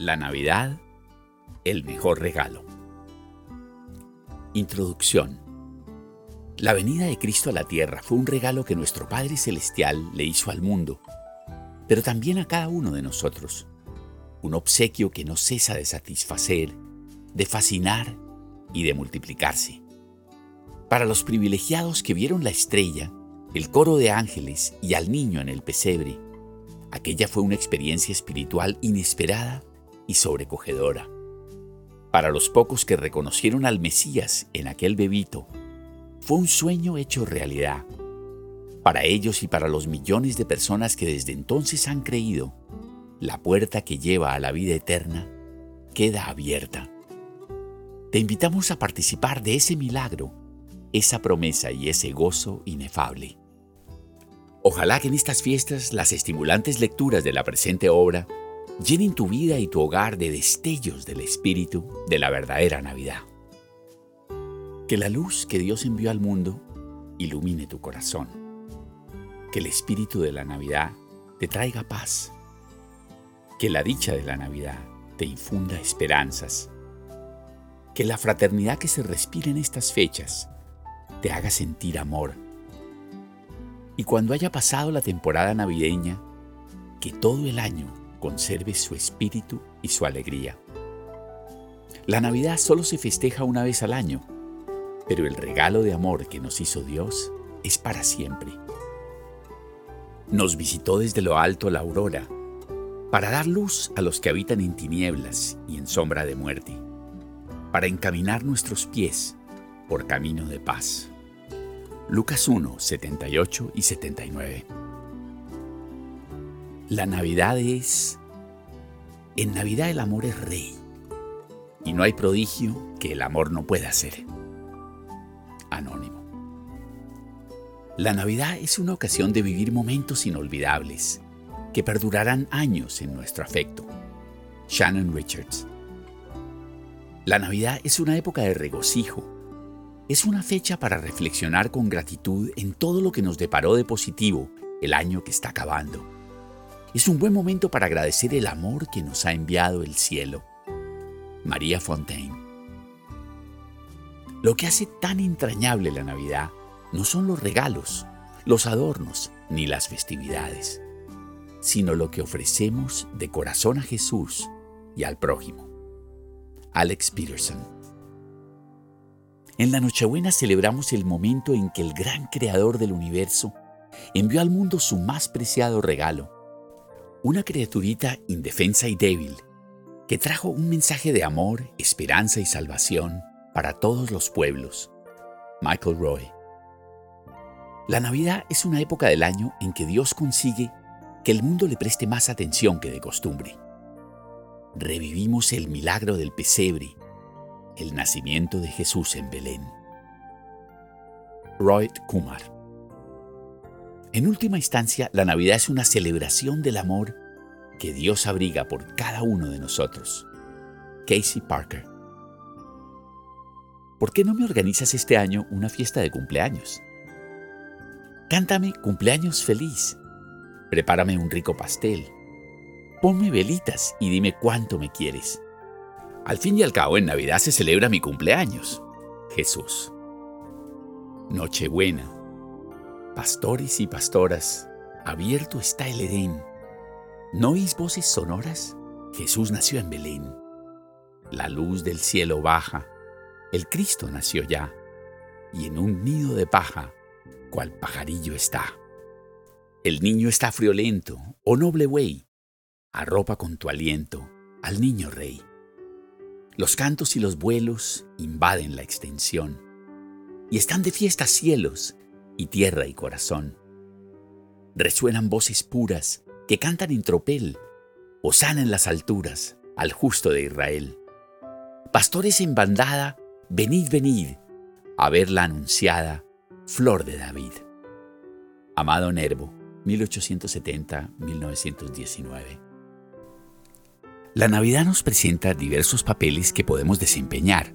La Navidad, el mejor regalo. Introducción. La venida de Cristo a la tierra fue un regalo que nuestro Padre Celestial le hizo al mundo, pero también a cada uno de nosotros. Un obsequio que no cesa de satisfacer, de fascinar y de multiplicarse. Para los privilegiados que vieron la estrella, el coro de ángeles y al niño en el pesebre, aquella fue una experiencia espiritual inesperada y sobrecogedora. Para los pocos que reconocieron al Mesías en aquel bebito, fue un sueño hecho realidad. Para ellos y para los millones de personas que desde entonces han creído, la puerta que lleva a la vida eterna queda abierta. Te invitamos a participar de ese milagro, esa promesa y ese gozo inefable. Ojalá que en estas fiestas las estimulantes lecturas de la presente obra llenen tu vida y tu hogar de destellos del Espíritu de la verdadera Navidad. Que la luz que Dios envió al mundo ilumine tu corazón. Que el Espíritu de la Navidad te traiga paz. Que la dicha de la Navidad te infunda esperanzas. Que la fraternidad que se respira en estas fechas te haga sentir amor. Y cuando haya pasado la temporada navideña, que todo el año conserve su espíritu y su alegría. La Navidad solo se festeja una vez al año, pero el regalo de amor que nos hizo Dios es para siempre. Nos visitó desde lo alto la aurora, para dar luz a los que habitan en tinieblas y en sombra de muerte, para encaminar nuestros pies por camino de paz. Lucas 1, 78 y 79. La Navidad es... En Navidad el amor es rey. Y no hay prodigio que el amor no pueda hacer. Anónimo. La Navidad es una ocasión de vivir momentos inolvidables que perdurarán años en nuestro afecto. Shannon Richards. La Navidad es una época de regocijo. Es una fecha para reflexionar con gratitud en todo lo que nos deparó de positivo el año que está acabando es un buen momento para agradecer el amor que nos ha enviado el cielo. María Fontaine. Lo que hace tan entrañable la Navidad no son los regalos, los adornos ni las festividades, sino lo que ofrecemos de corazón a Jesús y al prójimo. Alex Peterson. En la Nochebuena celebramos el momento en que el gran creador del universo envió al mundo su más preciado regalo, una criaturita indefensa y débil, que trajo un mensaje de amor, esperanza y salvación para todos los pueblos. Michael Roy. La Navidad es una época del año en que Dios consigue que el mundo le preste más atención que de costumbre. Revivimos el milagro del pesebre, el nacimiento de Jesús en Belén. Roy Kumar en última instancia, la Navidad es una celebración del amor que Dios abriga por cada uno de nosotros. Casey Parker. ¿Por qué no me organizas este año una fiesta de cumpleaños? Cántame cumpleaños feliz. Prepárame un rico pastel. Ponme velitas y dime cuánto me quieres. Al fin y al cabo, en Navidad se celebra mi cumpleaños. Jesús. Nochebuena Pastores y pastoras, abierto está el Edén. ¿No oís voces sonoras? Jesús nació en Belén. La luz del cielo baja, el Cristo nació ya, y en un nido de paja, cual pajarillo está. El niño está friolento, oh noble buey, arropa con tu aliento al niño rey. Los cantos y los vuelos invaden la extensión, y están de fiesta cielos y tierra y corazón. Resuenan voces puras que cantan en tropel, osana en las alturas al justo de Israel. Pastores en bandada, venid, venid, a ver la anunciada Flor de David. Amado Nervo, 1870-1919. La Navidad nos presenta diversos papeles que podemos desempeñar.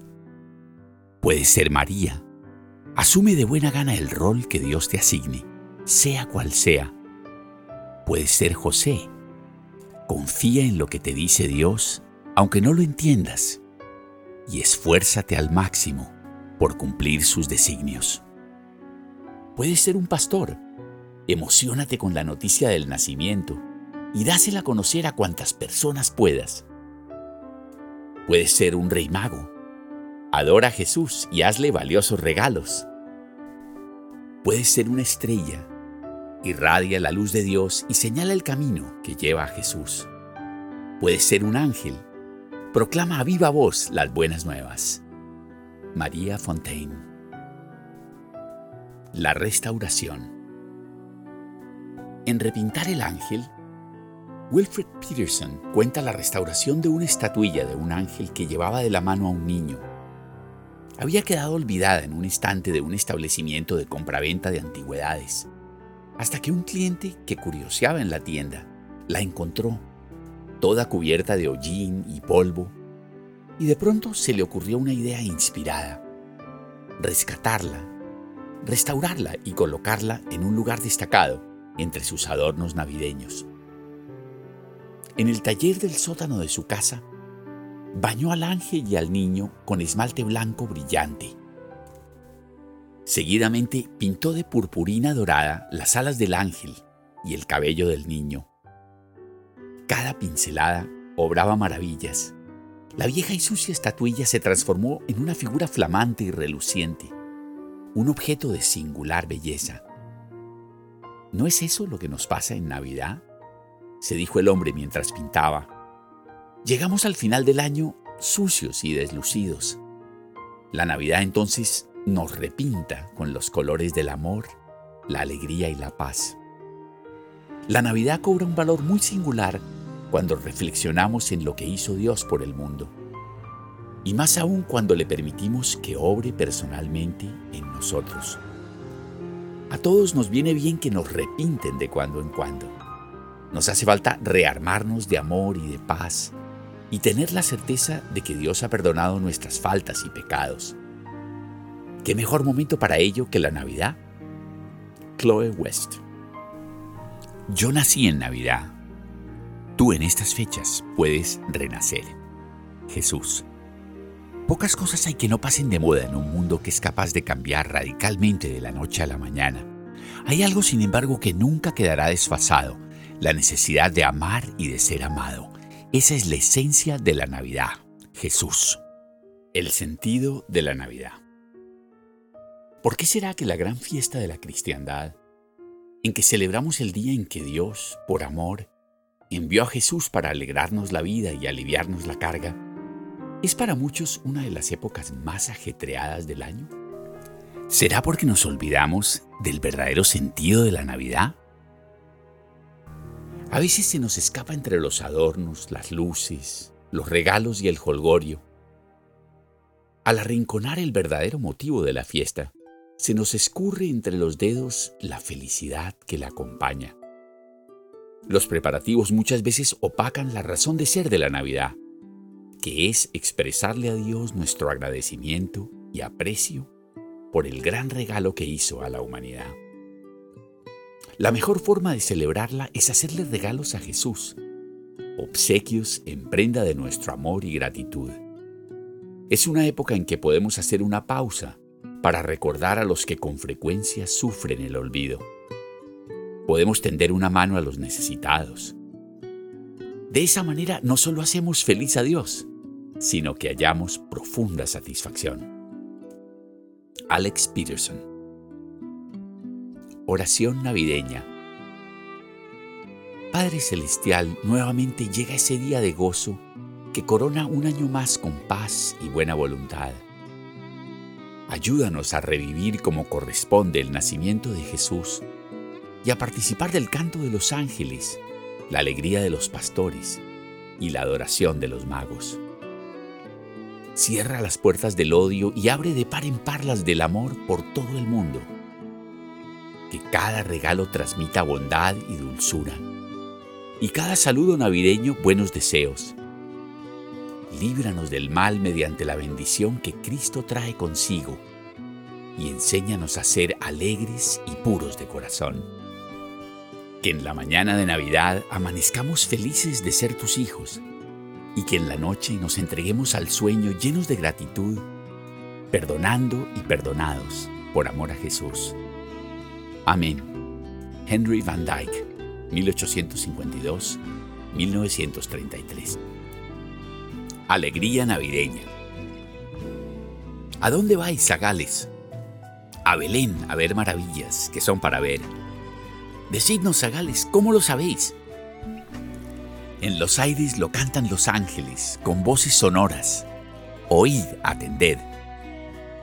Puede ser María, Asume de buena gana el rol que Dios te asigne, sea cual sea. Puedes ser José. Confía en lo que te dice Dios aunque no lo entiendas, y esfuérzate al máximo por cumplir sus designios. Puedes ser un pastor. Emocionate con la noticia del nacimiento y dásela a conocer a cuantas personas puedas. Puedes ser un rey mago. Adora a Jesús y hazle valiosos regalos. Puedes ser una estrella. Irradia la luz de Dios y señala el camino que lleva a Jesús. Puedes ser un ángel. Proclama a viva voz las buenas nuevas. María Fontaine. La restauración. En Repintar el Ángel, Wilfred Peterson cuenta la restauración de una estatuilla de un ángel que llevaba de la mano a un niño. Había quedado olvidada en un estante de un establecimiento de compraventa de antigüedades, hasta que un cliente que curioseaba en la tienda la encontró, toda cubierta de hollín y polvo, y de pronto se le ocurrió una idea inspirada. Rescatarla, restaurarla y colocarla en un lugar destacado entre sus adornos navideños. En el taller del sótano de su casa, bañó al ángel y al niño con esmalte blanco brillante. Seguidamente pintó de purpurina dorada las alas del ángel y el cabello del niño. Cada pincelada obraba maravillas la vieja y sucia estatuilla se transformó en una figura flamante y reluciente, un objeto de singular belleza. ¿No es eso lo que nos pasa en Navidad? se dijo el hombre mientras pintaba. Llegamos al final del año sucios y deslucidos. La Navidad entonces nos repinta con los colores del amor, la alegría y la paz. La Navidad cobra un valor muy singular cuando reflexionamos en lo que hizo Dios por el mundo. Y más aún cuando le permitimos que obre personalmente en nosotros. A todos nos viene bien que nos repinten de cuando en cuando. Nos hace falta rearmarnos de amor y de paz y tener la certeza de que Dios ha perdonado nuestras faltas y pecados. ¿Qué mejor momento para ello que la Navidad? Chloe West. Yo nací en Navidad Tú en estas fechas puedes renacer. Jesús. Pocas cosas hay que no pasen de moda en un mundo que es capaz de cambiar radicalmente de la noche a la mañana. Hay algo, sin embargo, que nunca quedará desfasado, la necesidad de amar y de ser amado. Esa es la esencia de la Navidad, Jesús. El sentido de la Navidad. ¿Por qué será que la gran fiesta de la cristiandad, en que celebramos el día en que Dios, por amor, envió a Jesús para alegrarnos la vida y aliviarnos la carga, es para muchos una de las épocas más ajetreadas del año. ¿Será porque nos olvidamos del verdadero sentido de la Navidad? A veces se nos escapa entre los adornos, las luces, los regalos y el holgorio. Al arrinconar el verdadero motivo de la fiesta, se nos escurre entre los dedos la felicidad que la acompaña. Los preparativos muchas veces opacan la razón de ser de la Navidad, que es expresarle a Dios nuestro agradecimiento y aprecio por el gran regalo que hizo a la humanidad. La mejor forma de celebrarla es hacerle regalos a Jesús, obsequios en prenda de nuestro amor y gratitud. Es una época en que podemos hacer una pausa para recordar a los que con frecuencia sufren el olvido podemos tender una mano a los necesitados. De esa manera no solo hacemos feliz a Dios, sino que hallamos profunda satisfacción. Alex Peterson Oración navideña Padre Celestial, nuevamente llega ese día de gozo que corona un año más con paz y buena voluntad. Ayúdanos a revivir como corresponde el nacimiento de Jesús y a participar del canto de los ángeles, la alegría de los pastores y la adoración de los magos. Cierra las puertas del odio y abre de par en par las del amor por todo el mundo. Que cada regalo transmita bondad y dulzura, y cada saludo navideño buenos deseos. Líbranos del mal mediante la bendición que Cristo trae consigo, y enséñanos a ser alegres y puros de corazón que en la mañana de Navidad amanezcamos felices de ser tus hijos y que en la noche nos entreguemos al sueño llenos de gratitud, perdonando y perdonados por amor a Jesús. Amén. Henry Van Dyke, 1852-1933. Alegría navideña. ¿A dónde vais, Zagales? A Belén a ver maravillas que son para ver. Decidnos, Zagales, ¿cómo lo sabéis? En los aires lo cantan los ángeles con voces sonoras. Oíd, atended.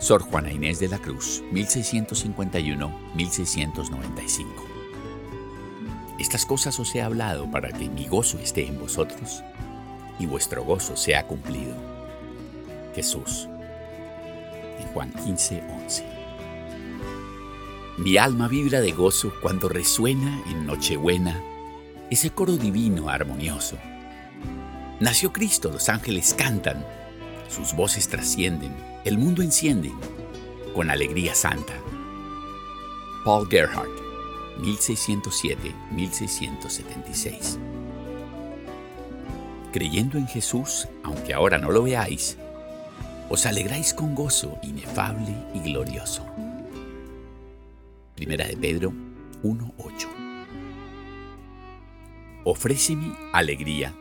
Sor Juana Inés de la Cruz, 1651-1695. Estas cosas os he hablado para que mi gozo esté en vosotros y vuestro gozo sea cumplido. Jesús. En Juan 15, 11. Mi alma vibra de gozo cuando resuena en Nochebuena ese coro divino armonioso. Nació Cristo, los ángeles cantan, sus voces trascienden, el mundo enciende con alegría santa. Paul Gerhardt, 1607-1676. Creyendo en Jesús, aunque ahora no lo veáis, os alegráis con gozo inefable y glorioso. Primera de Pedro 1.8 Ofréceme alegría.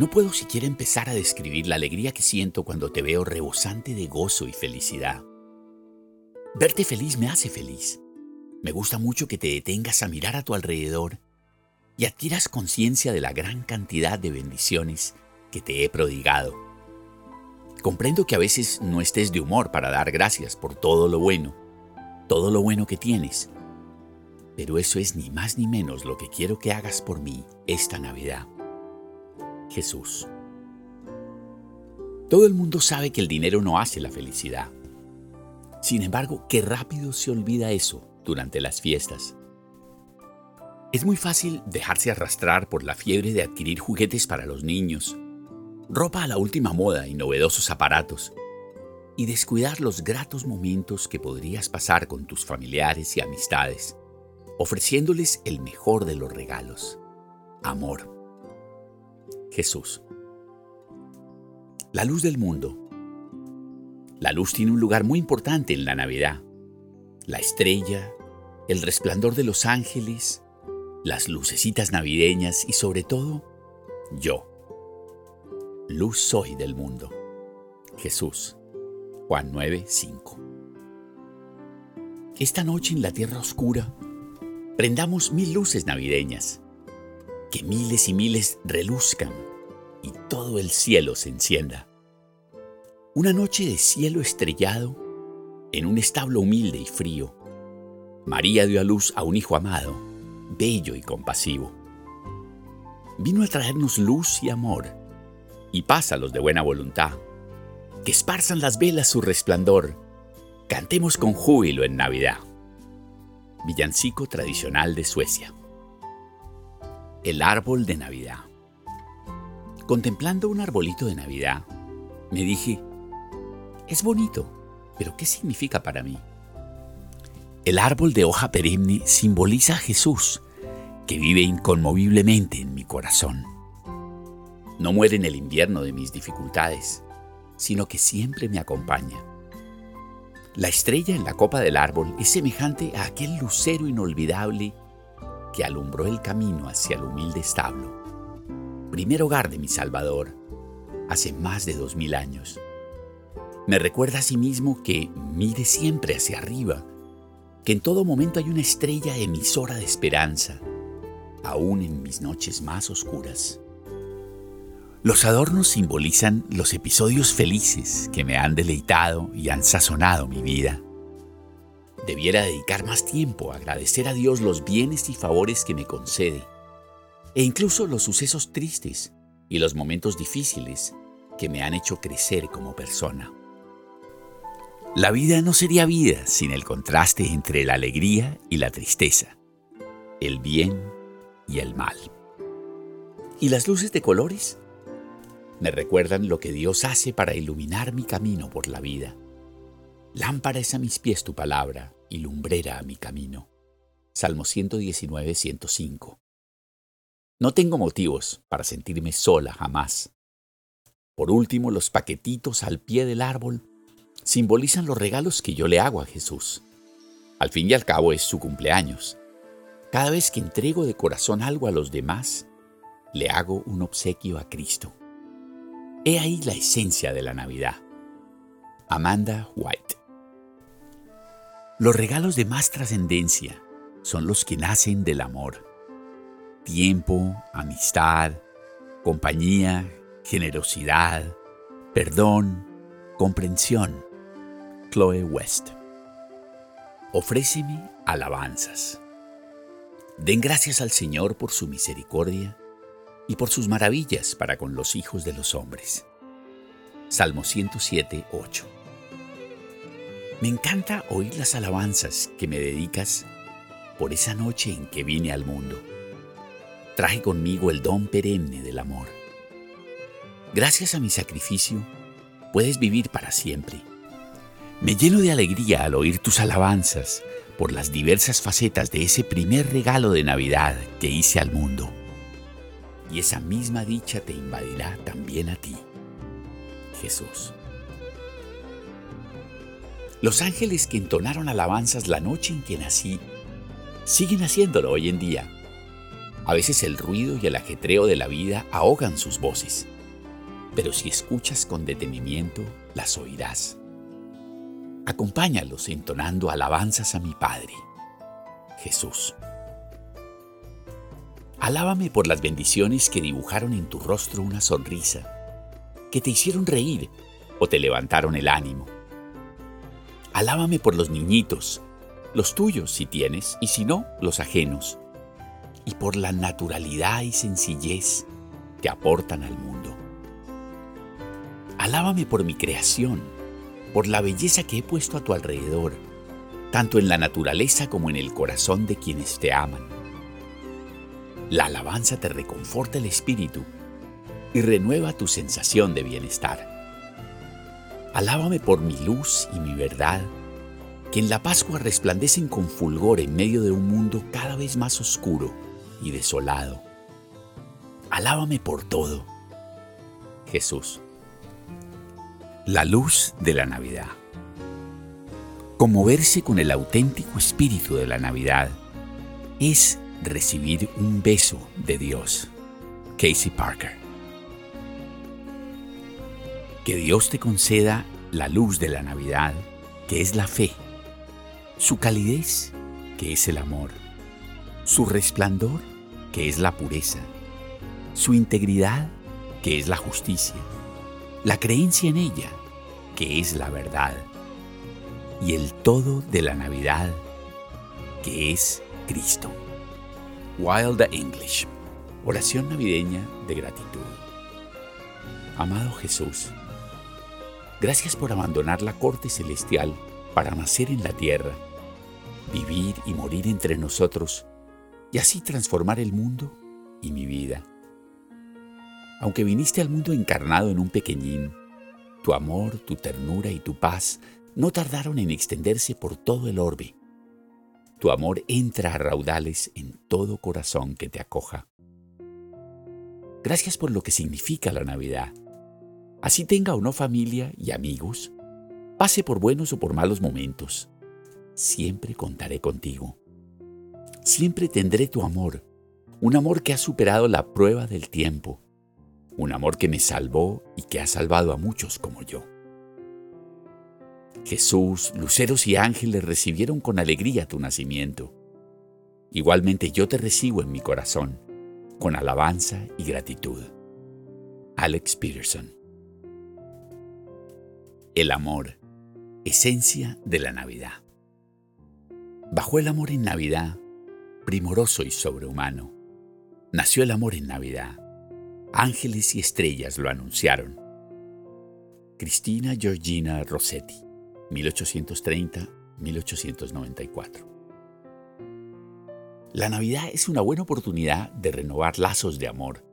No puedo siquiera empezar a describir la alegría que siento cuando te veo rebosante de gozo y felicidad. Verte feliz me hace feliz. Me gusta mucho que te detengas a mirar a tu alrededor y adquieras conciencia de la gran cantidad de bendiciones que te he prodigado. Comprendo que a veces no estés de humor para dar gracias por todo lo bueno, todo lo bueno que tienes, pero eso es ni más ni menos lo que quiero que hagas por mí esta Navidad. Jesús. Todo el mundo sabe que el dinero no hace la felicidad. Sin embargo, qué rápido se olvida eso durante las fiestas. Es muy fácil dejarse arrastrar por la fiebre de adquirir juguetes para los niños, ropa a la última moda y novedosos aparatos, y descuidar los gratos momentos que podrías pasar con tus familiares y amistades ofreciéndoles el mejor de los regalos, amor. Jesús. La luz del mundo. La luz tiene un lugar muy importante en la Navidad. La estrella, el resplandor de los ángeles, las lucecitas navideñas y sobre todo, yo. Luz soy del mundo. Jesús. Juan 9, 5. Esta noche en la tierra oscura, prendamos mil luces navideñas, que miles y miles reluzcan y todo el cielo se encienda. Una noche de cielo estrellado en un establo humilde y frío, María dio a luz a un hijo amado, bello y compasivo. Vino a traernos luz y amor, y paz a los de buena voluntad, que esparzan las velas su resplandor, cantemos con júbilo en Navidad villancico tradicional de Suecia. El árbol de Navidad. Contemplando un arbolito de Navidad, me dije, es bonito, pero ¿qué significa para mí? El árbol de hoja perenne simboliza a Jesús, que vive inconmoviblemente en mi corazón. No muere en el invierno de mis dificultades, sino que siempre me acompaña la estrella en la copa del árbol es semejante a aquel lucero inolvidable que alumbró el camino hacia el humilde establo, primer hogar de mi Salvador, hace más de dos mil años. Me recuerda a sí mismo que mire siempre hacia arriba, que en todo momento hay una estrella emisora de esperanza, aún en mis noches más oscuras. Los adornos simbolizan los episodios felices que me han deleitado y han sazonado mi vida. Debiera dedicar más tiempo a agradecer a Dios los bienes y favores que me concede, e incluso los sucesos tristes y los momentos difíciles que me han hecho crecer como persona. La vida no sería vida sin el contraste entre la alegría y la tristeza, el bien y el mal. ¿Y las luces de colores? me recuerdan lo que Dios hace para iluminar mi camino por la vida. Lámpara es a mis pies tu palabra y lumbrera a mi camino. Salmo 119, 105. No tengo motivos para sentirme sola jamás. Por último, los paquetitos al pie del árbol simbolizan los regalos que yo le hago a Jesús. Al fin y al cabo es su cumpleaños. Cada vez que entrego de corazón algo a los demás, le hago un obsequio a Cristo. He ahí la esencia de la Navidad. Amanda White. Los regalos de más trascendencia son los que nacen del amor. Tiempo, amistad, compañía, generosidad, perdón, comprensión. Chloe West. Ofréceme alabanzas. Den gracias al Señor por su misericordia y por sus maravillas para con los hijos de los hombres. Salmo 107, 8. Me encanta oír las alabanzas que me dedicas por esa noche en que vine al mundo. Traje conmigo el don perenne del amor. Gracias a mi sacrificio, puedes vivir para siempre. Me lleno de alegría al oír tus alabanzas por las diversas facetas de ese primer regalo de Navidad que hice al mundo. Y esa misma dicha te invadirá también a ti, Jesús. Los ángeles que entonaron alabanzas la noche en que nací siguen haciéndolo hoy en día. A veces el ruido y el ajetreo de la vida ahogan sus voces, pero si escuchas con detenimiento, las oirás. Acompáñalos entonando alabanzas a mi Padre, Jesús. Alábame por las bendiciones que dibujaron en tu rostro una sonrisa, que te hicieron reír o te levantaron el ánimo. Alábame por los niñitos, los tuyos si tienes, y si no, los ajenos, y por la naturalidad y sencillez que aportan al mundo. Alábame por mi creación, por la belleza que he puesto a tu alrededor, tanto en la naturaleza como en el corazón de quienes te aman. La alabanza te reconforta el espíritu y renueva tu sensación de bienestar. Alábame por mi luz y mi verdad, que en la Pascua resplandecen con fulgor en medio de un mundo cada vez más oscuro y desolado. Alábame por todo. Jesús la luz de la Navidad. Conmoverse con el auténtico espíritu de la Navidad es recibir un beso de Dios. Casey Parker. Que Dios te conceda la luz de la Navidad, que es la fe, su calidez, que es el amor, su resplandor, que es la pureza, su integridad, que es la justicia, la creencia en ella, que es la verdad, y el todo de la Navidad, que es Cristo. Wild English. Oración navideña de gratitud. Amado Jesús, gracias por abandonar la corte celestial para nacer en la tierra, vivir y morir entre nosotros y así transformar el mundo y mi vida. Aunque viniste al mundo encarnado en un pequeñín, tu amor, tu ternura y tu paz no tardaron en extenderse por todo el orbe. Tu amor entra a raudales en todo corazón que te acoja. Gracias por lo que significa la Navidad. Así tenga o no familia y amigos, pase por buenos o por malos momentos, siempre contaré contigo. Siempre tendré tu amor, un amor que ha superado la prueba del tiempo un amor que me salvó y que ha salvado a muchos como yo. Jesús, luceros y ángeles recibieron con alegría tu nacimiento. Igualmente yo te recibo en mi corazón, con alabanza y gratitud. Alex Peterson. El amor, esencia de la Navidad. Bajo el amor en Navidad, primoroso y sobrehumano, nació el amor en Navidad Ángeles y estrellas lo anunciaron. Cristina Georgina Rossetti, 1830-1894. La Navidad es una buena oportunidad de renovar lazos de amor.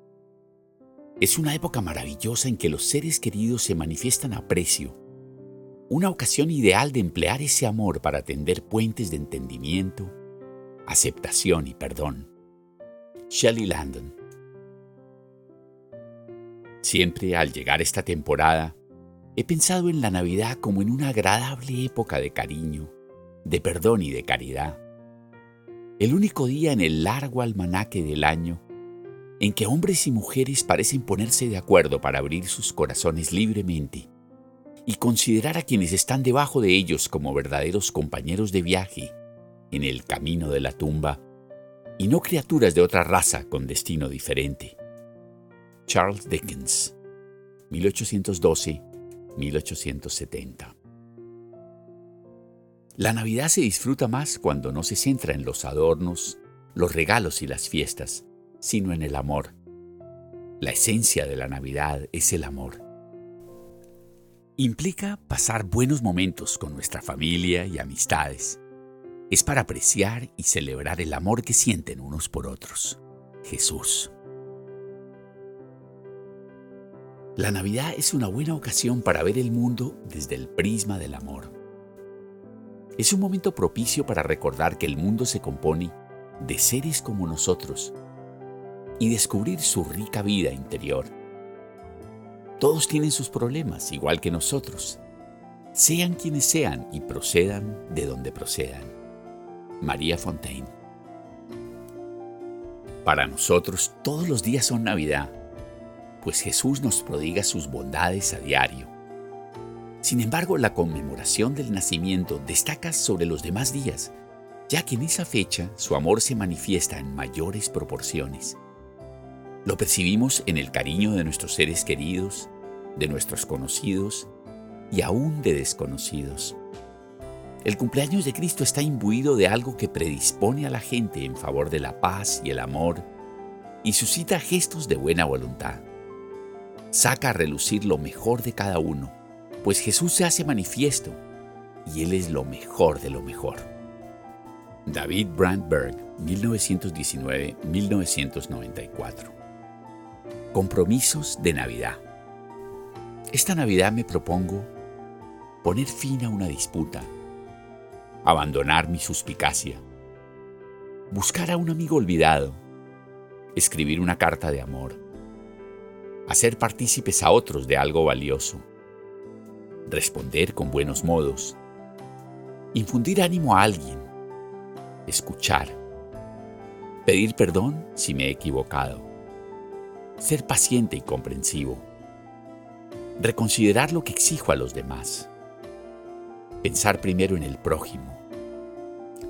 Es una época maravillosa en que los seres queridos se manifiestan aprecio. Una ocasión ideal de emplear ese amor para tender puentes de entendimiento, aceptación y perdón. Shelley Landon Siempre al llegar esta temporada, he pensado en la Navidad como en una agradable época de cariño, de perdón y de caridad. El único día en el largo almanaque del año en que hombres y mujeres parecen ponerse de acuerdo para abrir sus corazones libremente y considerar a quienes están debajo de ellos como verdaderos compañeros de viaje en el camino de la tumba y no criaturas de otra raza con destino diferente. Charles Dickens, 1812-1870. La Navidad se disfruta más cuando no se centra en los adornos, los regalos y las fiestas, sino en el amor. La esencia de la Navidad es el amor. Implica pasar buenos momentos con nuestra familia y amistades. Es para apreciar y celebrar el amor que sienten unos por otros. Jesús. La Navidad es una buena ocasión para ver el mundo desde el prisma del amor. Es un momento propicio para recordar que el mundo se compone de seres como nosotros y descubrir su rica vida interior. Todos tienen sus problemas, igual que nosotros, sean quienes sean y procedan de donde procedan. María Fontaine. Para nosotros todos los días son Navidad, pues Jesús nos prodiga sus bondades a diario. Sin embargo, la conmemoración del nacimiento destaca sobre los demás días, ya que en esa fecha su amor se manifiesta en mayores proporciones. Lo percibimos en el cariño de nuestros seres queridos, de nuestros conocidos y aún de desconocidos. El cumpleaños de Cristo está imbuido de algo que predispone a la gente en favor de la paz y el amor y suscita gestos de buena voluntad. Saca a relucir lo mejor de cada uno, pues Jesús se hace manifiesto y Él es lo mejor de lo mejor. David Brandberg, 1919-1994 Compromisos de Navidad. Esta Navidad me propongo poner fin a una disputa, abandonar mi suspicacia, buscar a un amigo olvidado, escribir una carta de amor, hacer partícipes a otros de algo valioso, responder con buenos modos, infundir ánimo a alguien, escuchar, pedir perdón si me he equivocado, ser paciente y comprensivo, reconsiderar lo que exijo a los demás, pensar primero en el prójimo,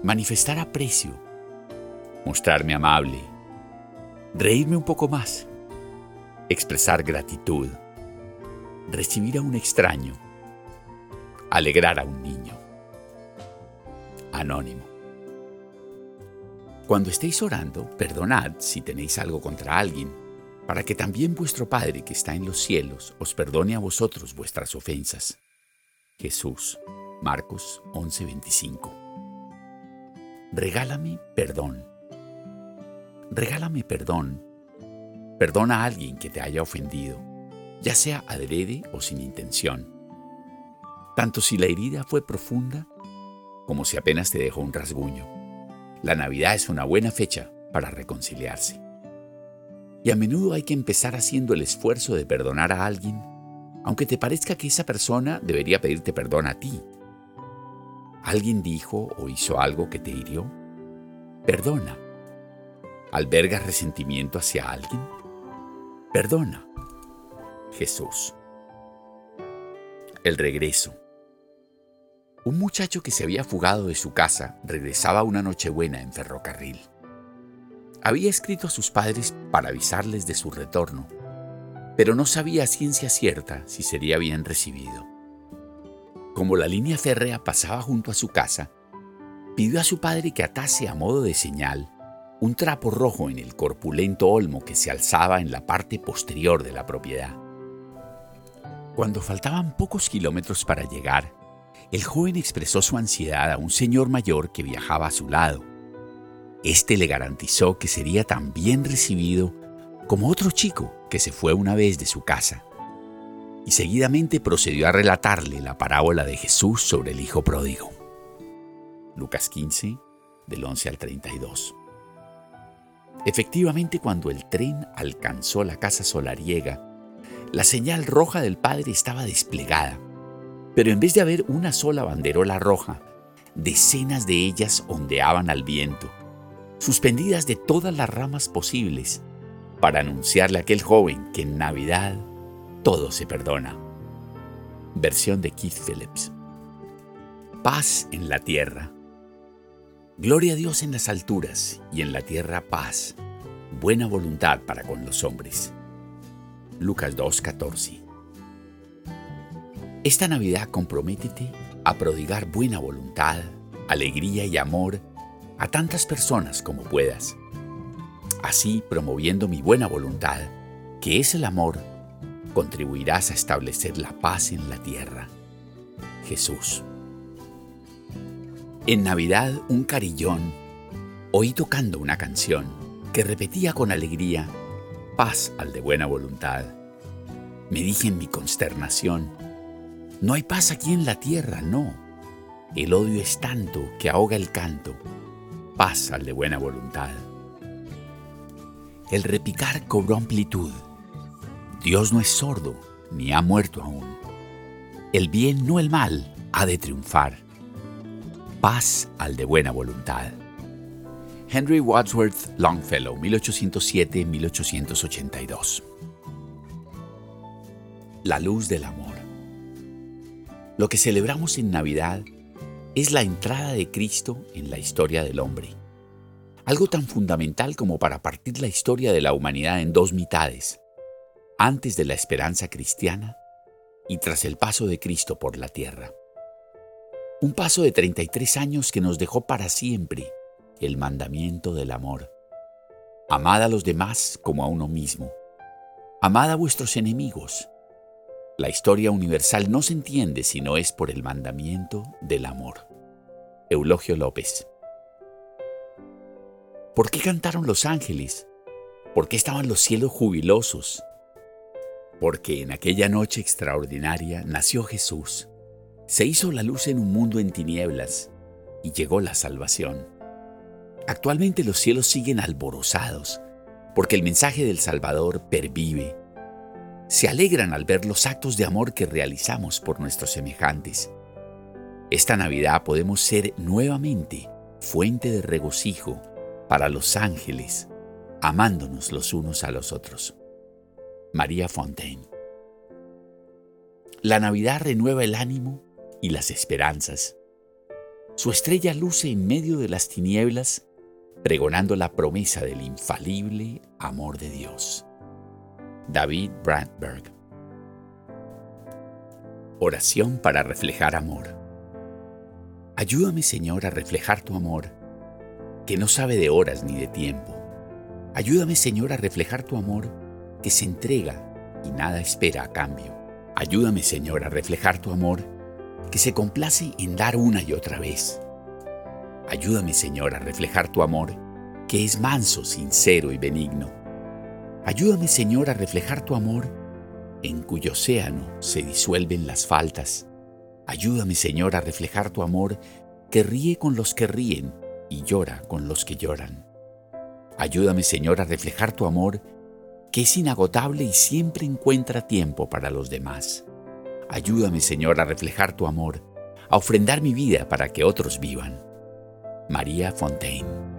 manifestar aprecio, mostrarme amable, reírme un poco más, expresar gratitud, recibir a un extraño, alegrar a un niño. Anónimo. Cuando estéis orando, perdonad si tenéis algo contra alguien para que también vuestro Padre que está en los cielos os perdone a vosotros vuestras ofensas. Jesús, Marcos 11:25. Regálame perdón. Regálame perdón. Perdona a alguien que te haya ofendido, ya sea adrede o sin intención. Tanto si la herida fue profunda como si apenas te dejó un rasguño. La Navidad es una buena fecha para reconciliarse. Y a menudo hay que empezar haciendo el esfuerzo de perdonar a alguien, aunque te parezca que esa persona debería pedirte perdón a ti. ¿Alguien dijo o hizo algo que te hirió? Perdona. ¿Albergas resentimiento hacia alguien? Perdona. Jesús. El regreso. Un muchacho que se había fugado de su casa regresaba una Nochebuena en ferrocarril. Había escrito a sus padres para avisarles de su retorno, pero no sabía a ciencia cierta si sería bien recibido. Como la línea férrea pasaba junto a su casa, pidió a su padre que atase a modo de señal un trapo rojo en el corpulento olmo que se alzaba en la parte posterior de la propiedad. Cuando faltaban pocos kilómetros para llegar, el joven expresó su ansiedad a un señor mayor que viajaba a su lado este le garantizó que sería tan bien recibido como otro chico que se fue una vez de su casa. Y seguidamente procedió a relatarle la parábola de Jesús sobre el Hijo Pródigo. Lucas 15, del 11 al 32. Efectivamente, cuando el tren alcanzó la casa solariega, La señal roja del Padre estaba desplegada, pero en vez de haber una sola banderola roja, decenas de ellas ondeaban al viento, suspendidas de todas las ramas posibles, para anunciarle a aquel joven que en Navidad todo se perdona. Versión de Keith Phillips. Paz en la tierra. Gloria a Dios en las alturas y en la tierra paz, buena voluntad para con los hombres. Lucas 2.14. Esta Navidad comprométete a prodigar buena voluntad, alegría y amor a tantas personas como puedas. Así, promoviendo mi buena voluntad, que es el amor, contribuirás a establecer la paz en la tierra. Jesús. En Navidad, un carillón, oí tocando una canción que repetía con alegría, paz al de buena voluntad. Me dije en mi consternación, no hay paz aquí en la tierra, no. El odio es tanto que ahoga el canto. Paz al de buena voluntad. El repicar cobró amplitud. Dios no es sordo, ni ha muerto aún. El bien, no el mal, ha de triunfar. Paz al de buena voluntad. Henry Wadsworth Longfellow, 1807-1882. La luz del amor. Lo que celebramos en Navidad es la entrada de Cristo en la historia del hombre. Algo tan fundamental como para partir la historia de la humanidad en dos mitades, antes de la esperanza cristiana y tras el paso de Cristo por la tierra. Un paso de 33 años que nos dejó para siempre el mandamiento del amor. Amad a los demás como a uno mismo. Amad a vuestros enemigos la historia universal no se entiende si no es por el mandamiento del amor. Eulogio López. ¿Por qué cantaron los ángeles? ¿Por qué estaban los cielos jubilosos? Porque en aquella noche extraordinaria nació Jesús. Se hizo la luz en un mundo en tinieblas y llegó la salvación. Actualmente los cielos siguen alborozados porque el mensaje del Salvador pervive se alegran al ver los actos de amor que realizamos por nuestros semejantes. Esta Navidad podemos ser nuevamente fuente de regocijo para los ángeles, amándonos los unos a los otros. María Fontaine. La Navidad renueva el ánimo y las esperanzas. Su estrella luce en medio de las tinieblas, pregonando la promesa del infalible amor de Dios. David Brandberg. Oración para reflejar amor. Ayúdame Señor a reflejar tu amor, que no sabe de horas ni de tiempo. Ayúdame Señor a reflejar tu amor, que se entrega y nada espera a cambio. Ayúdame Señor a reflejar tu amor, que se complace en dar una y otra vez. Ayúdame Señor a reflejar tu amor, que es manso, sincero y benigno Ayúdame, Señor, a reflejar tu amor, en cuyo océano se disuelven las faltas. Ayúdame, Señor, a reflejar tu amor, que ríe con los que ríen y llora con los que lloran. Ayúdame, Señor, a reflejar tu amor, que es inagotable y siempre encuentra tiempo para los demás. Ayúdame, Señor, a reflejar tu amor, a ofrendar mi vida para que otros vivan. María Fontaine